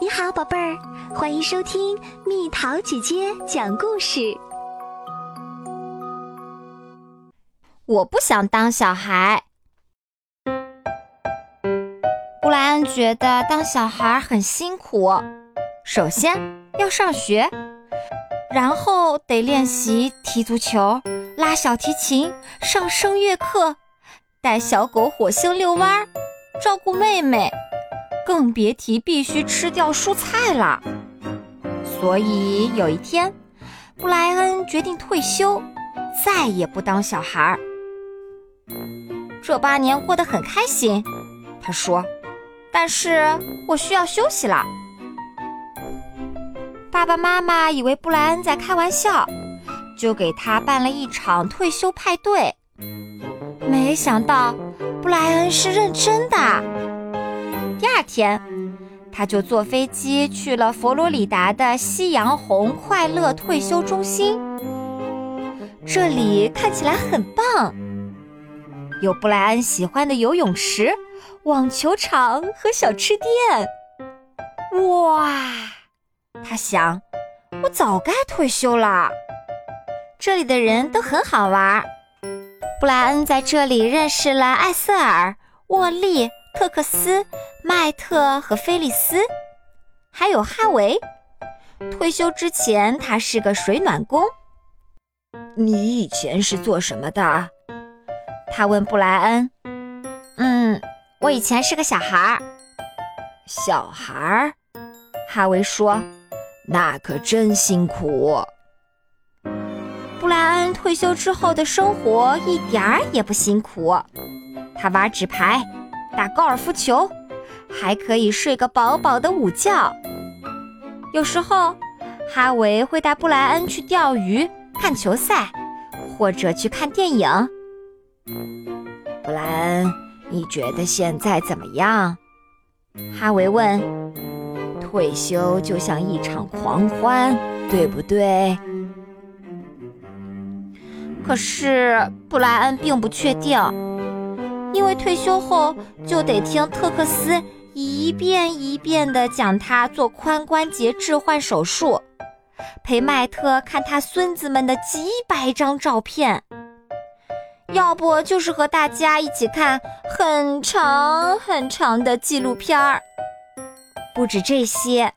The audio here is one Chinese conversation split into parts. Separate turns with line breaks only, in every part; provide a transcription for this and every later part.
你好，宝贝儿，欢迎收听蜜桃姐姐讲故事。
我不想当小孩。布莱恩觉得当小孩很辛苦，首先要上学，然后得练习踢足球、拉小提琴、上声乐课、带小狗火星遛弯、照顾妹妹。更别提必须吃掉蔬菜了。所以有一天，布莱恩决定退休，再也不当小孩儿。这八年过得很开心，他说。但是我需要休息了。爸爸妈妈以为布莱恩在开玩笑，就给他办了一场退休派对。没想到布莱恩是认真的。第二天，他就坐飞机去了佛罗里达的夕阳红快乐退休中心。这里看起来很棒，有布莱恩喜欢的游泳池、网球场和小吃店。哇，他想，我早该退休了。这里的人都很好玩。布莱恩在这里认识了艾瑟尔、沃利。特克斯、麦特和菲利斯，还有哈维。退休之前，他是个水暖工。
你以前是做什么的？
他问布莱恩。嗯，我以前是个小孩儿。
小孩儿？哈维说：“那可真辛苦。”
布莱恩退休之后的生活一点儿也不辛苦。他玩纸牌。打高尔夫球，还可以睡个饱饱的午觉。有时候，哈维会带布莱恩去钓鱼、看球赛，或者去看电影。
布莱恩，你觉得现在怎么样？
哈维问。
退休就像一场狂欢，对不对？
可是布莱恩并不确定。因为退休后就得听特克斯一遍一遍地讲他做髋关节置换手术，陪麦特看他孙子们的几百张照片，要不就是和大家一起看很长很长的纪录片儿。不止这些，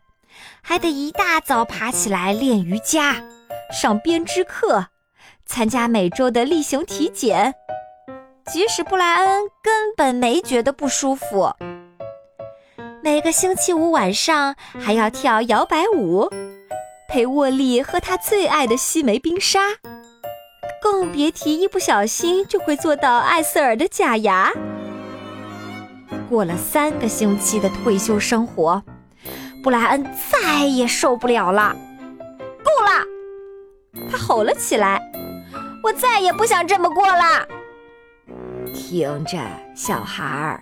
还得一大早爬起来练瑜伽、上编织课、参加每周的例行体检。即使布莱恩根本没觉得不舒服，每个星期五晚上还要跳摇摆舞，陪沃利喝他最爱的西梅冰沙，更别提一不小心就会做到艾瑟尔的假牙。过了三个星期的退休生活，布莱恩再也受不了了，够了！他吼了起来：“我再也不想这么过了！”
听着，小孩儿，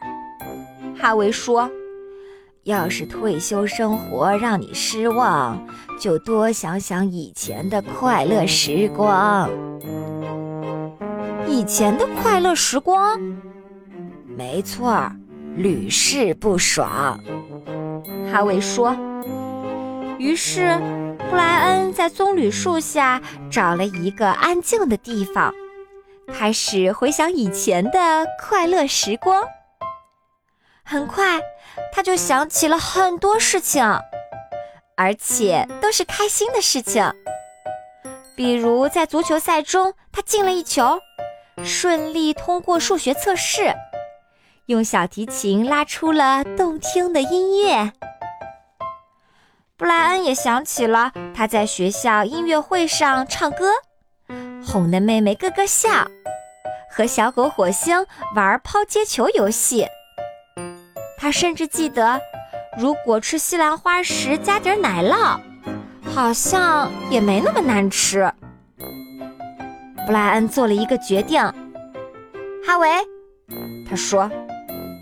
哈维说：“
要是退休生活让你失望，就多想想以前的快乐时光。
以前的快乐时光，
没错，屡试不爽。”
哈维说。于是，布莱恩在棕榈树下找了一个安静的地方。开始回想以前的快乐时光，很快他就想起了很多事情，而且都是开心的事情。比如在足球赛中，他进了一球，顺利通过数学测试，用小提琴拉出了动听的音乐。布莱恩也想起了他在学校音乐会上唱歌。哄得妹妹咯咯笑，和小狗火星玩抛接球游戏。他甚至记得，如果吃西兰花时加点奶酪，好像也没那么难吃。布莱恩做了一个决定，哈维，他说：“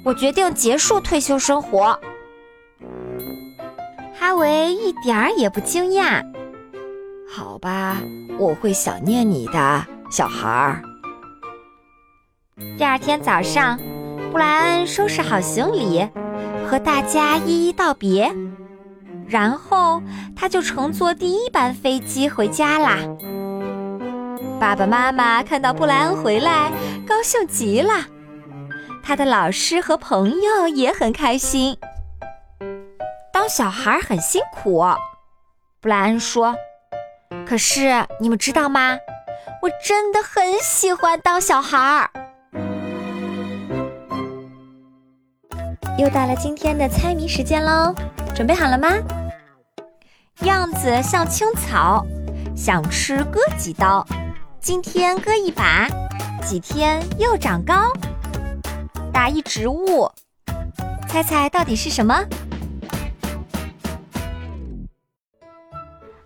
我决定结束退休生活。”哈维一点儿也不惊讶。
好吧。我会想念你的小孩儿。
第二天早上，布莱恩收拾好行李，和大家一一道别。然后他就乘坐第一班飞机回家啦。爸爸妈妈看到布莱恩回来，高兴极了。他的老师和朋友也很开心。当小孩很辛苦，布莱恩说。可是你们知道吗？我真的很喜欢当小孩儿。
又到了今天的猜谜时间喽，准备好了吗？
样子像青草，想吃割几刀，今天割一把，几天又长高。打一植物，猜猜到底是什么？